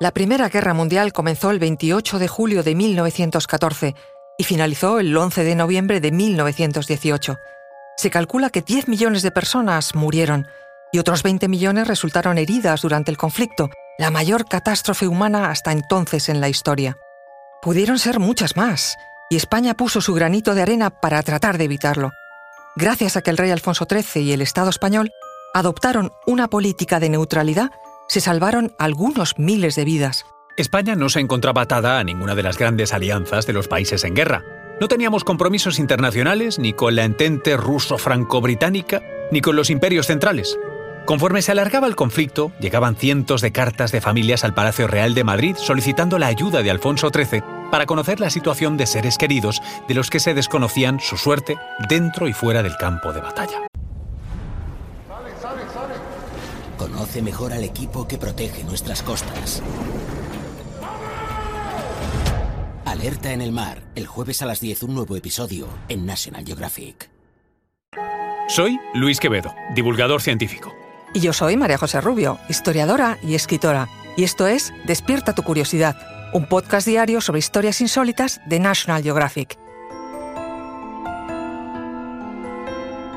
La Primera Guerra Mundial comenzó el 28 de julio de 1914 y finalizó el 11 de noviembre de 1918. Se calcula que 10 millones de personas murieron y otros 20 millones resultaron heridas durante el conflicto, la mayor catástrofe humana hasta entonces en la historia. Pudieron ser muchas más, y España puso su granito de arena para tratar de evitarlo. Gracias a que el rey Alfonso XIII y el Estado español adoptaron una política de neutralidad, se salvaron algunos miles de vidas. España no se encontraba atada a ninguna de las grandes alianzas de los países en guerra. No teníamos compromisos internacionales ni con la entente ruso-franco-británica ni con los imperios centrales. Conforme se alargaba el conflicto, llegaban cientos de cartas de familias al Palacio Real de Madrid solicitando la ayuda de Alfonso XIII para conocer la situación de seres queridos de los que se desconocían su suerte dentro y fuera del campo de batalla. Conoce mejor al equipo que protege nuestras costas. Alerta en el mar, el jueves a las 10 un nuevo episodio en National Geographic. Soy Luis Quevedo, divulgador científico. Y yo soy María José Rubio, historiadora y escritora. Y esto es Despierta tu curiosidad, un podcast diario sobre historias insólitas de National Geographic.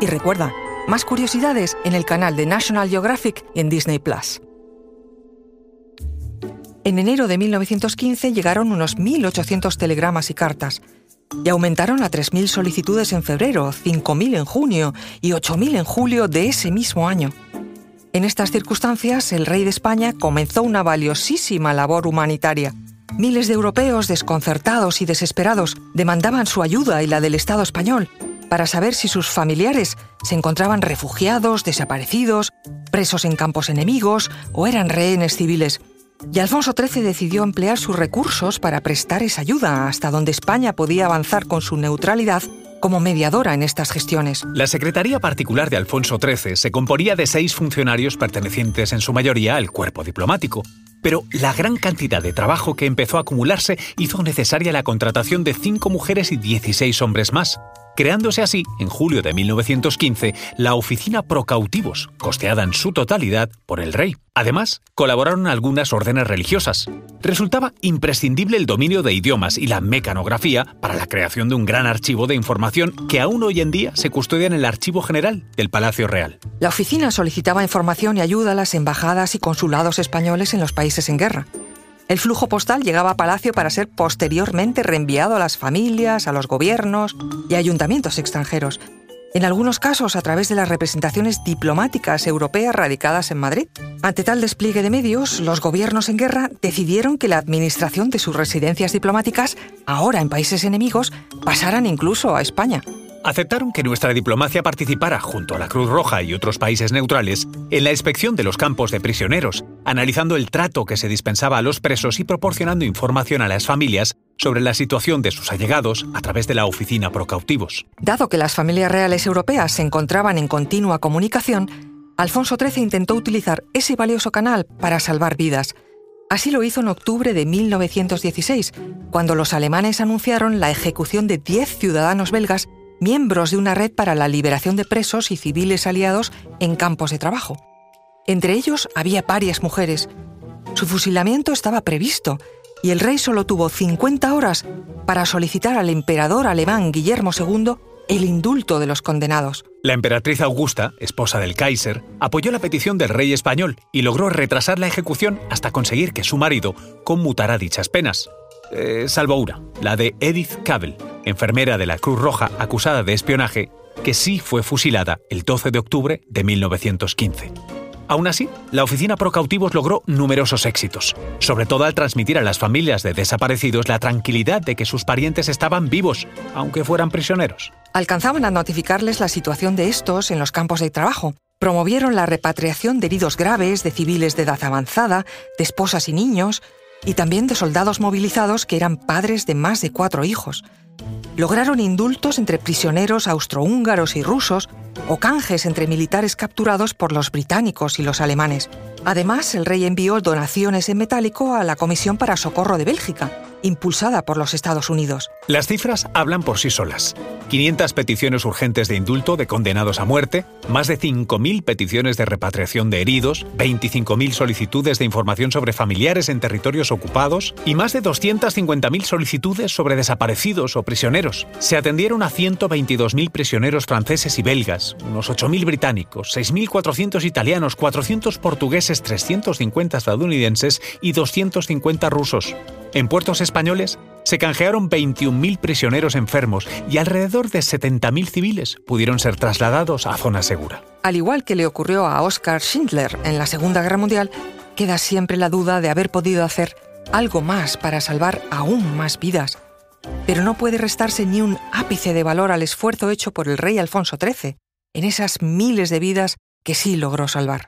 Y recuerda, más curiosidades en el canal de National Geographic y en Disney Plus. En enero de 1915 llegaron unos 1.800 telegramas y cartas, y aumentaron a 3.000 solicitudes en febrero, 5.000 en junio y 8.000 en julio de ese mismo año. En estas circunstancias, el rey de España comenzó una valiosísima labor humanitaria. Miles de europeos desconcertados y desesperados demandaban su ayuda y la del Estado español para saber si sus familiares se encontraban refugiados, desaparecidos, presos en campos enemigos o eran rehenes civiles. Y Alfonso XIII decidió emplear sus recursos para prestar esa ayuda hasta donde España podía avanzar con su neutralidad como mediadora en estas gestiones. La Secretaría Particular de Alfonso XIII se componía de seis funcionarios pertenecientes en su mayoría al cuerpo diplomático. Pero la gran cantidad de trabajo que empezó a acumularse hizo necesaria la contratación de cinco mujeres y 16 hombres más creándose así, en julio de 1915, la Oficina Pro Cautivos, costeada en su totalidad por el rey. Además, colaboraron algunas órdenes religiosas. Resultaba imprescindible el dominio de idiomas y la mecanografía para la creación de un gran archivo de información que aún hoy en día se custodia en el Archivo General del Palacio Real. La oficina solicitaba información y ayuda a las embajadas y consulados españoles en los países en guerra. El flujo postal llegaba a Palacio para ser posteriormente reenviado a las familias, a los gobiernos y ayuntamientos extranjeros, en algunos casos a través de las representaciones diplomáticas europeas radicadas en Madrid. Ante tal despliegue de medios, los gobiernos en guerra decidieron que la administración de sus residencias diplomáticas, ahora en países enemigos, pasaran incluso a España aceptaron que nuestra diplomacia participara, junto a la Cruz Roja y otros países neutrales, en la inspección de los campos de prisioneros, analizando el trato que se dispensaba a los presos y proporcionando información a las familias sobre la situación de sus allegados a través de la Oficina Pro Cautivos. Dado que las familias reales europeas se encontraban en continua comunicación, Alfonso XIII intentó utilizar ese valioso canal para salvar vidas. Así lo hizo en octubre de 1916, cuando los alemanes anunciaron la ejecución de 10 ciudadanos belgas miembros de una red para la liberación de presos y civiles aliados en campos de trabajo. Entre ellos había varias mujeres. Su fusilamiento estaba previsto y el rey solo tuvo 50 horas para solicitar al emperador alemán Guillermo II el indulto de los condenados. La emperatriz Augusta, esposa del Kaiser, apoyó la petición del rey español y logró retrasar la ejecución hasta conseguir que su marido conmutara dichas penas. Eh, salvo una, la de Edith Cable, enfermera de la Cruz Roja acusada de espionaje, que sí fue fusilada el 12 de octubre de 1915. Aún así, la Oficina Pro Cautivos logró numerosos éxitos, sobre todo al transmitir a las familias de desaparecidos la tranquilidad de que sus parientes estaban vivos, aunque fueran prisioneros. Alcanzaban a notificarles la situación de estos en los campos de trabajo. Promovieron la repatriación de heridos graves, de civiles de edad avanzada, de esposas y niños, y también de soldados movilizados que eran padres de más de cuatro hijos. Lograron indultos entre prisioneros austrohúngaros y rusos o canjes entre militares capturados por los británicos y los alemanes. Además, el rey envió donaciones en metálico a la Comisión para Socorro de Bélgica, impulsada por los Estados Unidos. Las cifras hablan por sí solas. 500 peticiones urgentes de indulto de condenados a muerte, más de 5.000 peticiones de repatriación de heridos, 25.000 solicitudes de información sobre familiares en territorios ocupados y más de 250.000 solicitudes sobre desaparecidos o prisioneros. Se atendieron a 122.000 prisioneros franceses y belgas, unos 8.000 británicos, 6.400 italianos, 400 portugueses, 350 estadounidenses y 250 rusos. En puertos españoles se canjearon 21.000 prisioneros enfermos y alrededor de 70.000 civiles pudieron ser trasladados a zona segura. Al igual que le ocurrió a Oskar Schindler en la Segunda Guerra Mundial, queda siempre la duda de haber podido hacer algo más para salvar aún más vidas. Pero no puede restarse ni un ápice de valor al esfuerzo hecho por el rey Alfonso XIII en esas miles de vidas que sí logró salvar.